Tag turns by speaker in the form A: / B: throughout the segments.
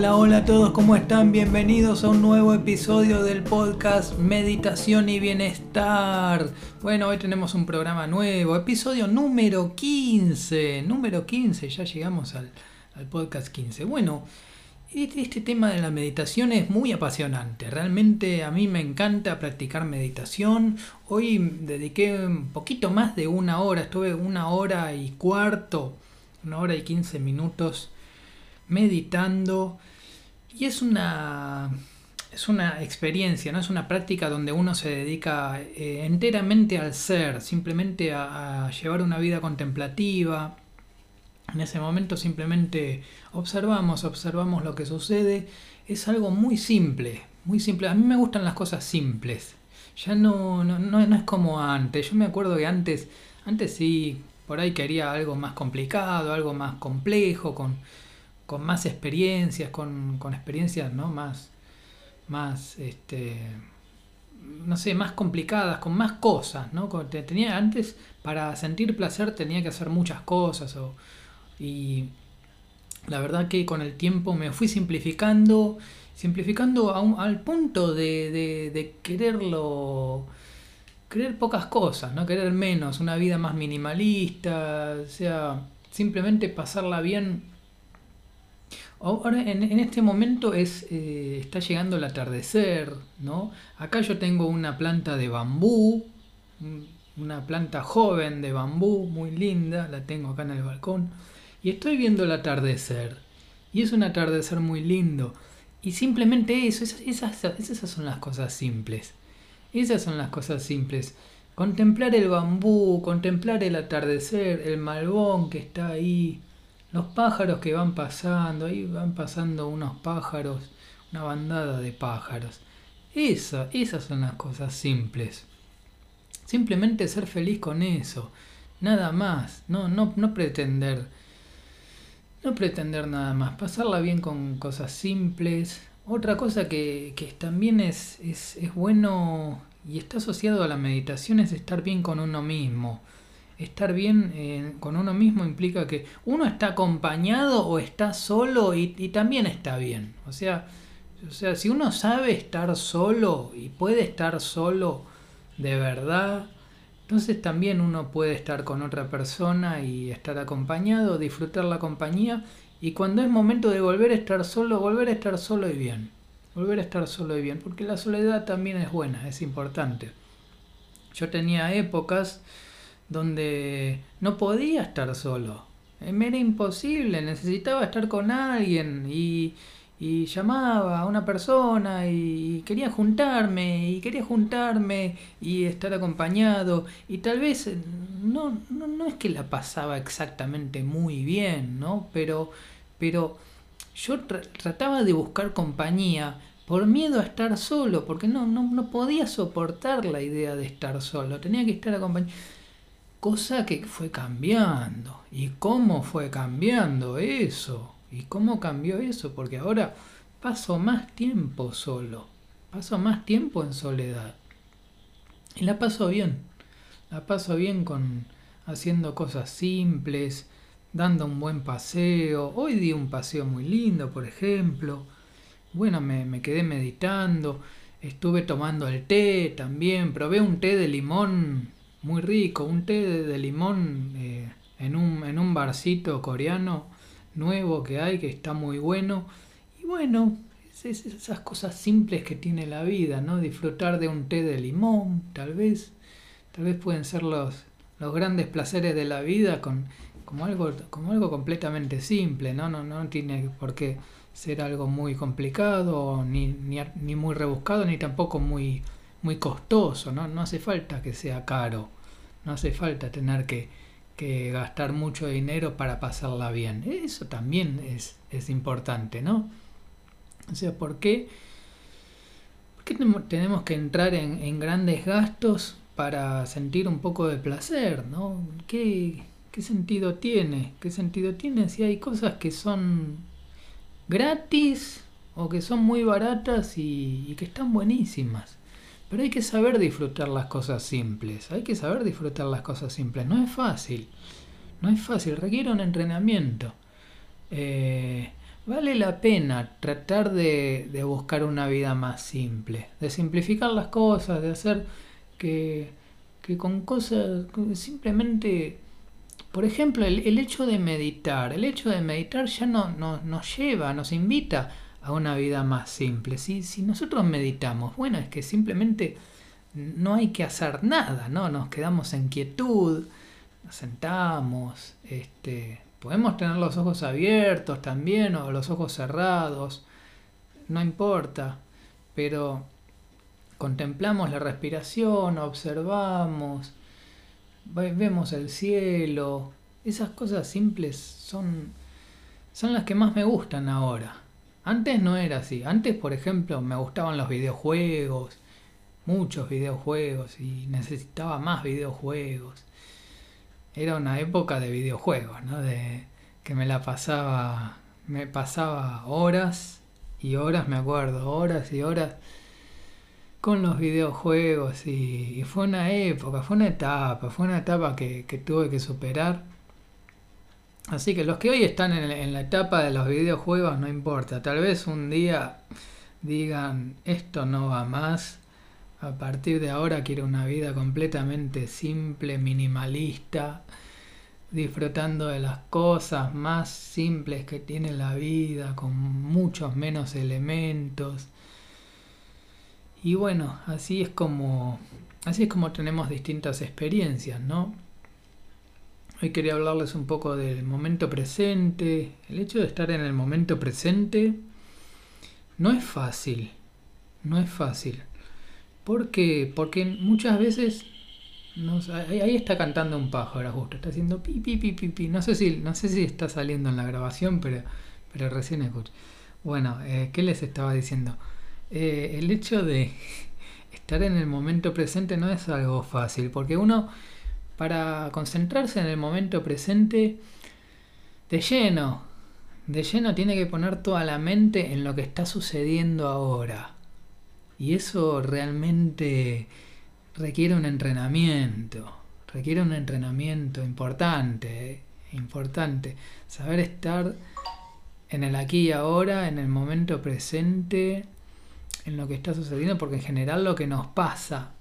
A: Hola, hola a todos, ¿cómo están? Bienvenidos a un nuevo episodio del podcast Meditación y Bienestar. Bueno, hoy tenemos un programa nuevo, episodio número 15. Número 15, ya llegamos al, podcast 15. Bueno, este, este tema de la meditación es muy apasionante. Realmente a mí me encanta practicar meditación. Hoy dediqué un poquito más de una hora, estuve una hora y cuarto, una hora y 15 minutos meditando. Y es una, es una experiencia, ¿no? es una práctica donde uno se dedica eh, enteramente al ser, simplemente a, llevar una vida contemplativa. En ese momento simplemente observamos, observamos lo que sucede. Es algo muy simple, muy simple. A mí me gustan las cosas simples. Ya no, no, no, es como antes. Yo me acuerdo que antes, antes sí, por ahí quería algo más complicado, algo más complejo, con, con más experiencias, con, experiencias ¿no? más, más este, no sé, más complicadas, con más cosas, ¿no? Tenía antes para sentir placer tenía que hacer muchas cosas y la verdad que con el tiempo me fui simplificando, simplificando al punto de, de, de, quererlo, querer pocas cosas, no querer menos, una vida más minimalista, o sea, simplemente pasarla bien Ahora en, este momento es, eh, está llegando el atardecer, ¿no? Acá yo tengo una planta de bambú, una planta joven de bambú, muy linda, la tengo acá en el balcón, y estoy viendo el atardecer. Y es un atardecer muy lindo. Y simplemente eso, esas, esas son las cosas simples. Esas son las cosas simples. Contemplar el bambú, contemplar el atardecer, el malbón que está ahí, los pájaros que van pasando, ahí van pasando unos pájaros, una bandada de pájaros. Esa, esas son las cosas simples. Simplemente ser feliz con eso. Nada más. No, no, no pretender. No pretender nada más. Pasarla bien con cosas simples. Otra cosa que, que también es, es, es bueno y está asociado a la meditación es estar bien con uno mismo estar bien eh, con uno mismo implica que uno está acompañado o está solo y, también está bien. O sea, o sea, si uno sabe estar solo y puede estar solo de verdad, entonces también uno puede estar con otra persona y estar acompañado, disfrutar la compañía y cuando es momento de volver a estar solo, volver a estar solo y bien. Volver a estar solo y bien, porque la soledad también es buena, es importante. Yo tenía épocas donde no podía estar solo. Eh, me era imposible, necesitaba estar con alguien y, y llamaba a una persona y quería juntarme y quería juntarme y estar acompañado y tal vez eh, no, no, no es que la pasaba exactamente muy bien, ¿no? Pero, pero yo trataba de buscar compañía por miedo a estar solo, porque no, no, no podía soportar la idea de estar solo, tenía que estar acompañado. Cosa que fue cambiando. ¿Y cómo fue cambiando eso? ¿Y cómo cambió eso? Porque ahora paso más tiempo solo. Paso más tiempo en soledad. Y la paso bien. La paso bien con haciendo cosas simples, dando un buen paseo. Hoy di un paseo muy lindo, por ejemplo. Bueno, me, me quedé meditando. Estuve tomando el té también. Probé un té de limón muy rico, un té de, limón eh, en, un, en un barcito coreano nuevo que hay, que está muy bueno. Y bueno, es, esas cosas simples que tiene la vida, ¿no? Disfrutar de un té de limón, tal vez, tal vez pueden ser los, los grandes placeres de la vida con, como, algo, como algo completamente simple, ¿no? No, no tiene por qué ser algo muy complicado, ni, ni, ni muy rebuscado, ni tampoco muy muy costoso, ¿no? No hace falta que sea caro, no hace falta tener que, que gastar mucho dinero para pasarla bien. Eso también es, es importante, ¿no? O sea, ¿por qué, por qué tenemos que entrar en, en, grandes gastos para sentir un poco de placer, ¿no? ¿Qué, ¿Qué sentido tiene? ¿Qué sentido tiene si hay cosas que son gratis o que son muy baratas y, y que están buenísimas? Pero hay que saber disfrutar las cosas simples. Hay que saber disfrutar las cosas simples. No es fácil. No es fácil. Requiere un entrenamiento. Eh, vale la pena tratar de, de buscar una vida más simple, de simplificar las cosas, de hacer que, que con cosas simplemente por ejemplo, el, hecho de meditar, el hecho de meditar ya no, nos lleva, nos invita a una vida más simple. Si, si nosotros meditamos, bueno, es que simplemente no hay que hacer nada, ¿no? Nos quedamos en quietud, nos sentamos, este, podemos tener los ojos abiertos también o los ojos cerrados, no importa, pero contemplamos la respiración, observamos, vemos el cielo, esas cosas simples son, son las que más me gustan ahora. Antes no era así. Antes, por ejemplo, me gustaban los videojuegos, muchos videojuegos y necesitaba más videojuegos. Era una época de videojuegos, ¿no? De que me la pasaba, me pasaba horas y horas, me acuerdo, horas y horas con los videojuegos y, fue una época, fue una etapa, fue una etapa que, tuve que superar. Así que los que hoy están en, la etapa de los videojuegos no importa, tal vez un día digan esto no va más, a partir de ahora quiero una vida completamente simple, minimalista, disfrutando de las cosas más simples que tiene la vida, con muchos menos elementos y bueno, así es como así es como tenemos distintas experiencias, ¿no? Hoy quería hablarles un poco del momento presente. El hecho de estar en el momento presente no es fácil. No es fácil. ¿Por qué? Porque muchas veces ahí está cantando un pájaro justo, está haciendo pi pi pi pi pi. No sé si, no sé si está saliendo en la grabación, pero, pero recién escucho. Bueno, eh, ¿qué les estaba diciendo? Eh, el hecho de estar en el momento presente no es algo fácil, porque uno, para concentrarse en el momento presente, de lleno, de lleno tiene que poner toda la mente en lo que está sucediendo ahora. Y eso realmente requiere un entrenamiento, requiere un entrenamiento importante, importante. Saber estar en el aquí y ahora, en el momento presente, en lo que está sucediendo, porque en general lo que nos pasa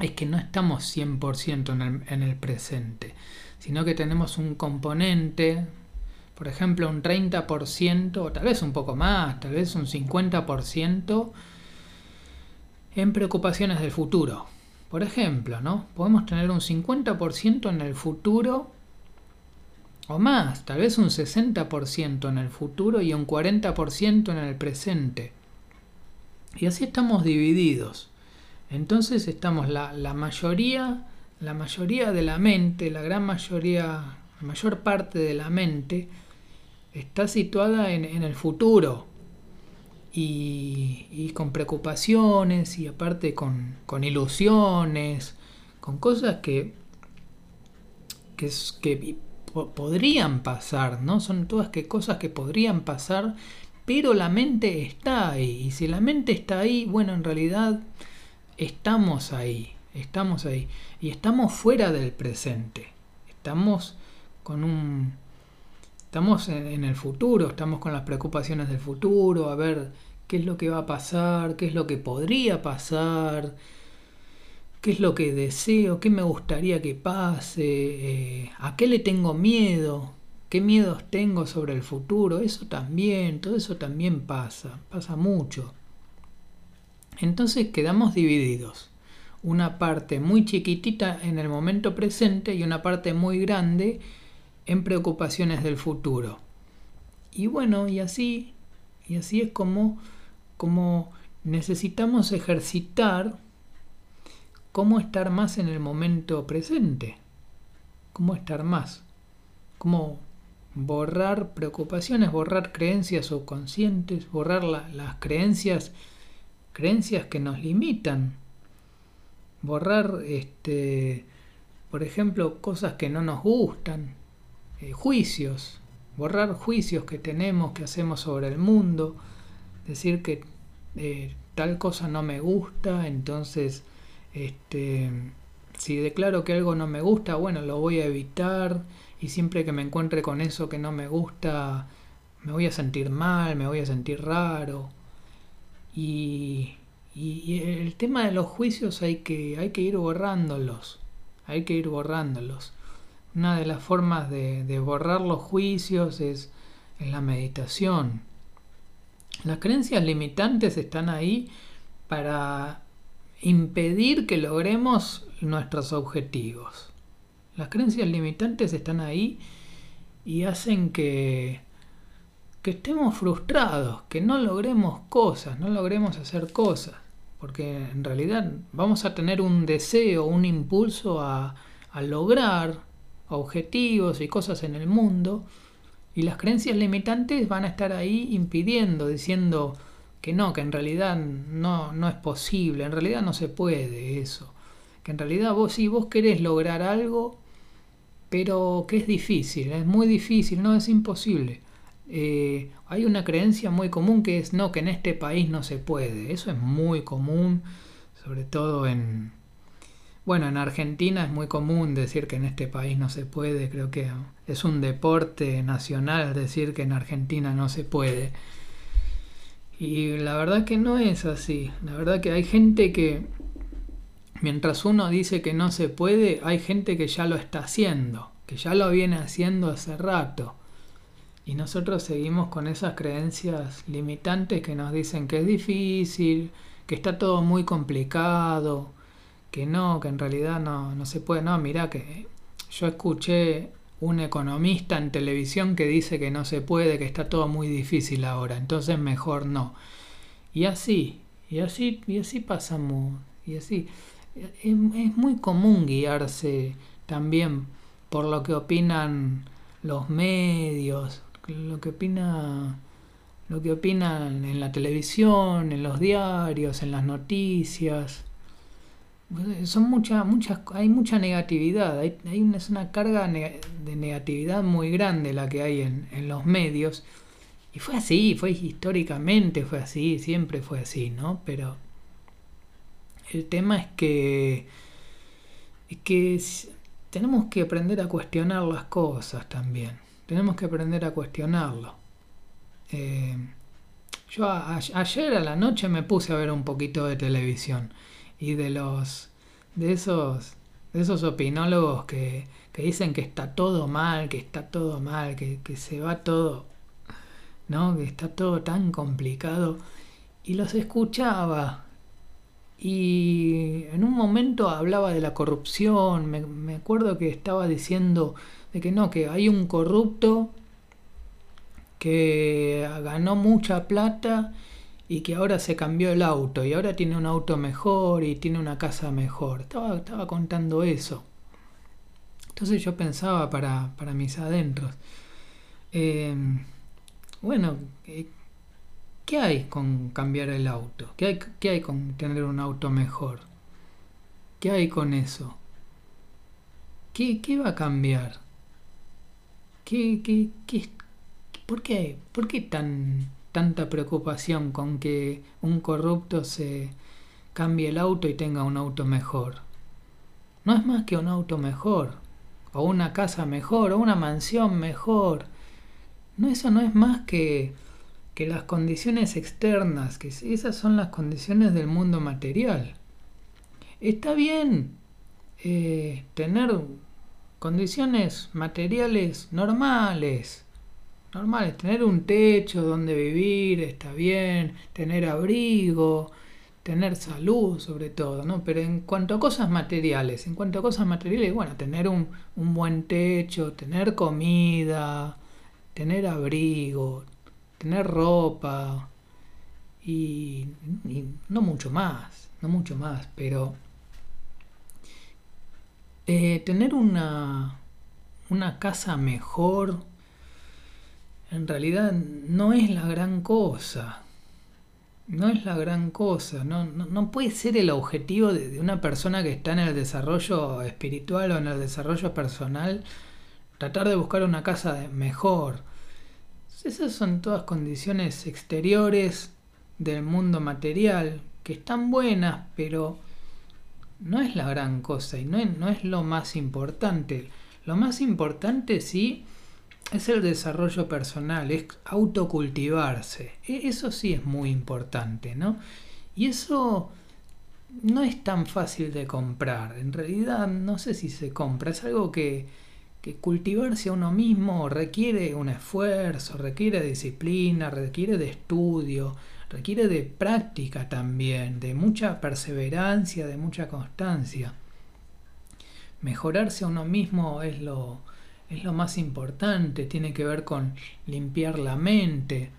A: es que no estamos 100% en el, en el presente, sino que tenemos un componente, por ejemplo, un 30%, o tal vez un poco más, tal vez un 50% en preocupaciones del futuro. Por ejemplo, ¿no? Podemos tener un 50% en el futuro o más, tal vez un 60% en el futuro y un 40% en el presente. Y así estamos divididos. Entonces estamos la, mayoría, la mayoría de la mente, la gran mayoría, la mayor parte de la mente está situada en, el futuro y, con preocupaciones y aparte con, ilusiones, con cosas que, que, que podrían pasar, ¿no? Son todas que cosas que podrían pasar pero la mente está ahí. Y si la mente está ahí, bueno, en realidad estamos ahí, estamos ahí. Y estamos fuera del presente. Estamos con un... Estamos en el futuro, estamos con las preocupaciones del futuro, a ver qué es lo que va a pasar, qué es lo que podría pasar, qué es lo que deseo, qué me gustaría que pase, eh, a qué le tengo miedo, qué miedos tengo sobre el futuro, eso también, todo eso también pasa, pasa mucho. Entonces quedamos divididos. Una parte muy chiquitita en el momento presente y una parte muy grande en preocupaciones del futuro. Y bueno, y así, y así es como, como necesitamos ejercitar cómo estar más en el momento presente. Cómo estar más. Cómo borrar preocupaciones, borrar creencias subconscientes, borrar las creencias, creencias que nos limitan, borrar, este, por ejemplo, cosas que no nos gustan, eh, juicios, borrar juicios que tenemos, que hacemos sobre el mundo, decir que eh, tal cosa no me gusta, entonces, este, si declaro que algo no me gusta, bueno, lo voy a evitar, y siempre que me encuentre con eso que no me gusta, me voy a sentir mal, me voy a sentir raro. Y, el tema de los juicios hay que, hay que ir borrándolos, hay que ir borrándolos. Una de las formas de, de borrar los juicios es en la meditación. Las creencias limitantes están ahí para impedir que logremos nuestros objetivos. Las creencias limitantes están ahí y hacen que, que estemos frustrados, que no logremos cosas, no logremos hacer cosas. Porque en realidad vamos a tener un deseo, un impulso a, lograr objetivos y cosas en el mundo. Y las creencias limitantes van a estar ahí impidiendo, diciendo, que no, que en realidad no, no es posible, en realidad no se puede eso. Que en realidad vos sí, vos querés lograr algo, pero que es difícil, es muy difícil, no es imposible. Eh, hay una creencia muy común que es no, que en este país no se puede. Eso es muy común, sobre todo en... Bueno, en Argentina es muy común decir que en este país no se puede. Creo que es un deporte nacional decir que en Argentina no se puede. Y la verdad que no es así. La verdad que hay gente que, mientras uno dice que no se puede, hay gente que ya lo está haciendo, que ya lo viene haciendo hace rato. Y nosotros seguimos con esas creencias limitantes que nos dicen que es difícil, que está todo muy complicado, que no, que en realidad no, no se puede. No, mira que yo escuché un economista en televisión que dice que no se puede, que está todo muy difícil ahora, entonces mejor no. Y así, y así, y así pasamos, y así. Es, muy común guiarse también por lo que opinan los medios, lo que opina lo que opinan en la televisión, en los diarios, en las noticias son muchas, muchas, hay mucha negatividad, hay, una, es una carga de negatividad muy grande la que hay en, en, los medios. Y fue así, fue históricamente, fue así, siempre fue así, ¿no? Pero el tema es que, es que tenemos que aprender a cuestionar las cosas también. Tenemos que aprender a cuestionarlo. Eh, yo ayer a la noche me puse a ver un poquito de televisión y de los de esos de esos opinólogos que, que dicen que está todo mal, que está todo mal, que, que se va todo, ¿no? Que está todo tan complicado. Y los escuchaba. Y en un momento hablaba de la corrupción. Me, me acuerdo que estaba diciendo de que no, que hay un corrupto que ganó mucha plata y que ahora se cambió el auto y ahora tiene un auto mejor y tiene una casa mejor. Estaba, estaba contando eso. Entonces yo pensaba para, para mis adentros, em, bueno, eh, ¿qué hay con cambiar el auto? ¿Qué hay, ¿Qué hay con tener un auto mejor? ¿Qué hay con eso? ¿Qué, qué va a cambiar? ¿Qué, qué, qué, ¿Por qué? ¿Por qué tan tanta preocupación con que un corrupto se cambie el auto y tenga un auto mejor. No es más que un auto mejor, o una casa mejor, o una mansión mejor. No, eso no es más que, que las condiciones externas, que esas son las condiciones del mundo material. Está bien eh, tener condiciones materiales normales, normales, tener un techo donde vivir está bien, tener abrigo, tener salud sobre todo, ¿no? Pero en cuanto a cosas materiales, en cuanto a cosas materiales, bueno, tener un, buen techo, tener comida, tener abrigo, tener ropa y, no mucho más, no mucho más, pero eh, tener una, una casa mejor, en realidad no es la gran cosa. No es la gran cosa. No, no, puede ser el objetivo de, una persona que está en el desarrollo espiritual o en el desarrollo personal tratar de buscar una casa mejor. Esas son todas condiciones exteriores del mundo material que están buenas, pero no es la gran cosa y no es, no es lo más importante. Lo más importante sí es el desarrollo personal, es autocultivarse. E, eso sí es muy importante, ¿no? Y eso no es tan fácil de comprar. En realidad no sé si se compra. Es algo que, que cultivarse a uno mismo requiere un esfuerzo, requiere disciplina, requiere de estudio, requiere de práctica también, de mucha perseverancia, de mucha constancia. Mejorarse a uno mismo es lo, es lo más importante, tiene que ver con limpiar la mente.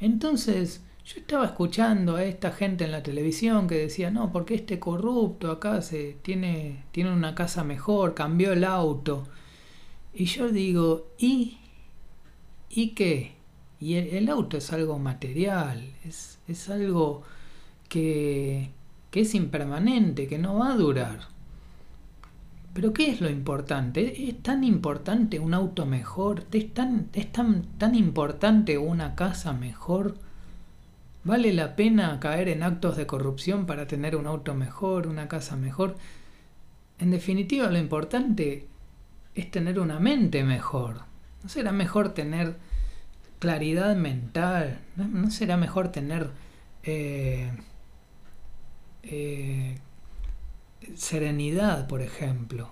A: Entonces, yo estaba escuchando a esta gente en la televisión que decía, no, porque este corrupto acá se tiene, tiene una casa mejor, cambió el auto. Y yo digo, ¿y? ¿Y qué? Y el, auto es algo material, es, es algo que, que es impermanente, que no va a durar. Pero ¿qué es lo importante? ¿Es tan importante un auto mejor? ¿Es tan, es tan, tan importante una casa mejor? ¿Vale la pena caer en actos de corrupción para tener un auto mejor, una casa mejor? En definitiva, lo importante es tener una mente mejor. ¿No será mejor tener claridad mental? ¿No, será mejor tener eh, eh, serenidad, por ejemplo.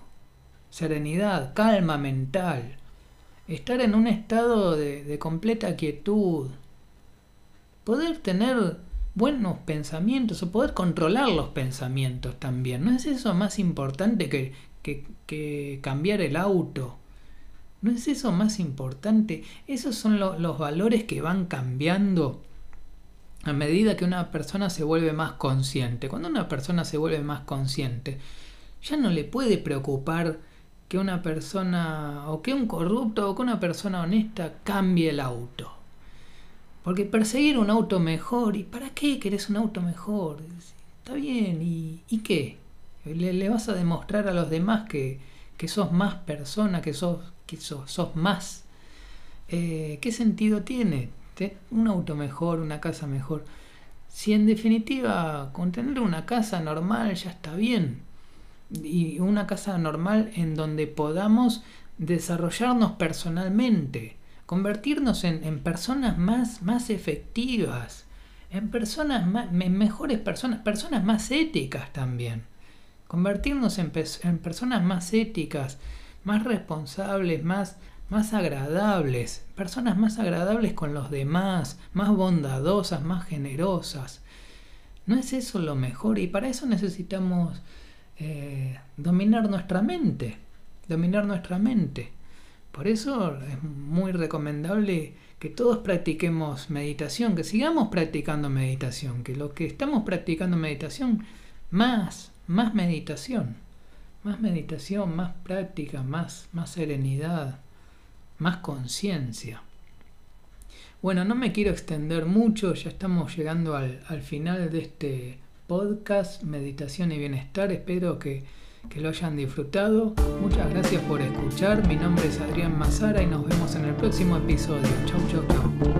A: Serenidad, calma mental. Estar en un estado de, completa quietud. Poder tener buenos pensamientos o poder controlar los pensamientos también. ¿No es eso más importante que, que, cambiar el auto? ¿No es eso más importante? Esos son los valores que van cambiando a medida que una persona se vuelve más consciente. Cuando una persona se vuelve más consciente, ya no le puede preocupar que una persona o que un corrupto o que una persona honesta cambie el auto. Porque perseguir un auto mejor, ¿y para qué querés un auto mejor? Está bien, ¿y, qué? Le, vas a demostrar a los demás que, que sos más persona, que sos, que sos, sos más. Eh, ¿Qué sentido tiene? un auto mejor, una casa mejor. Si en definitiva con tener una casa normal ya está bien. Y una casa normal en donde podamos desarrollarnos personalmente, convertirnos en, personas más, más efectivas, en personas más, mejores personas, personas más éticas también. Convertirnos en, en personas más éticas, más responsables, más, más agradables, personas más agradables con los demás, más bondadosas, más generosas. ¿No es eso lo mejor? Y para eso necesitamos eh, dominar nuestra mente, dominar nuestra mente. Por eso es muy recomendable que todos practiquemos meditación, que sigamos practicando meditación, que lo que estamos practicando meditación, más, más meditación, más meditación, más práctica, más, más serenidad más conciencia. Bueno, no me quiero extender mucho, ya estamos llegando al, final de este podcast, Meditación y Bienestar. Espero que, que, lo hayan disfrutado. Muchas gracias por escuchar. Mi nombre es Adrián Mazara y nos vemos en el próximo episodio. Chau, chau, chau.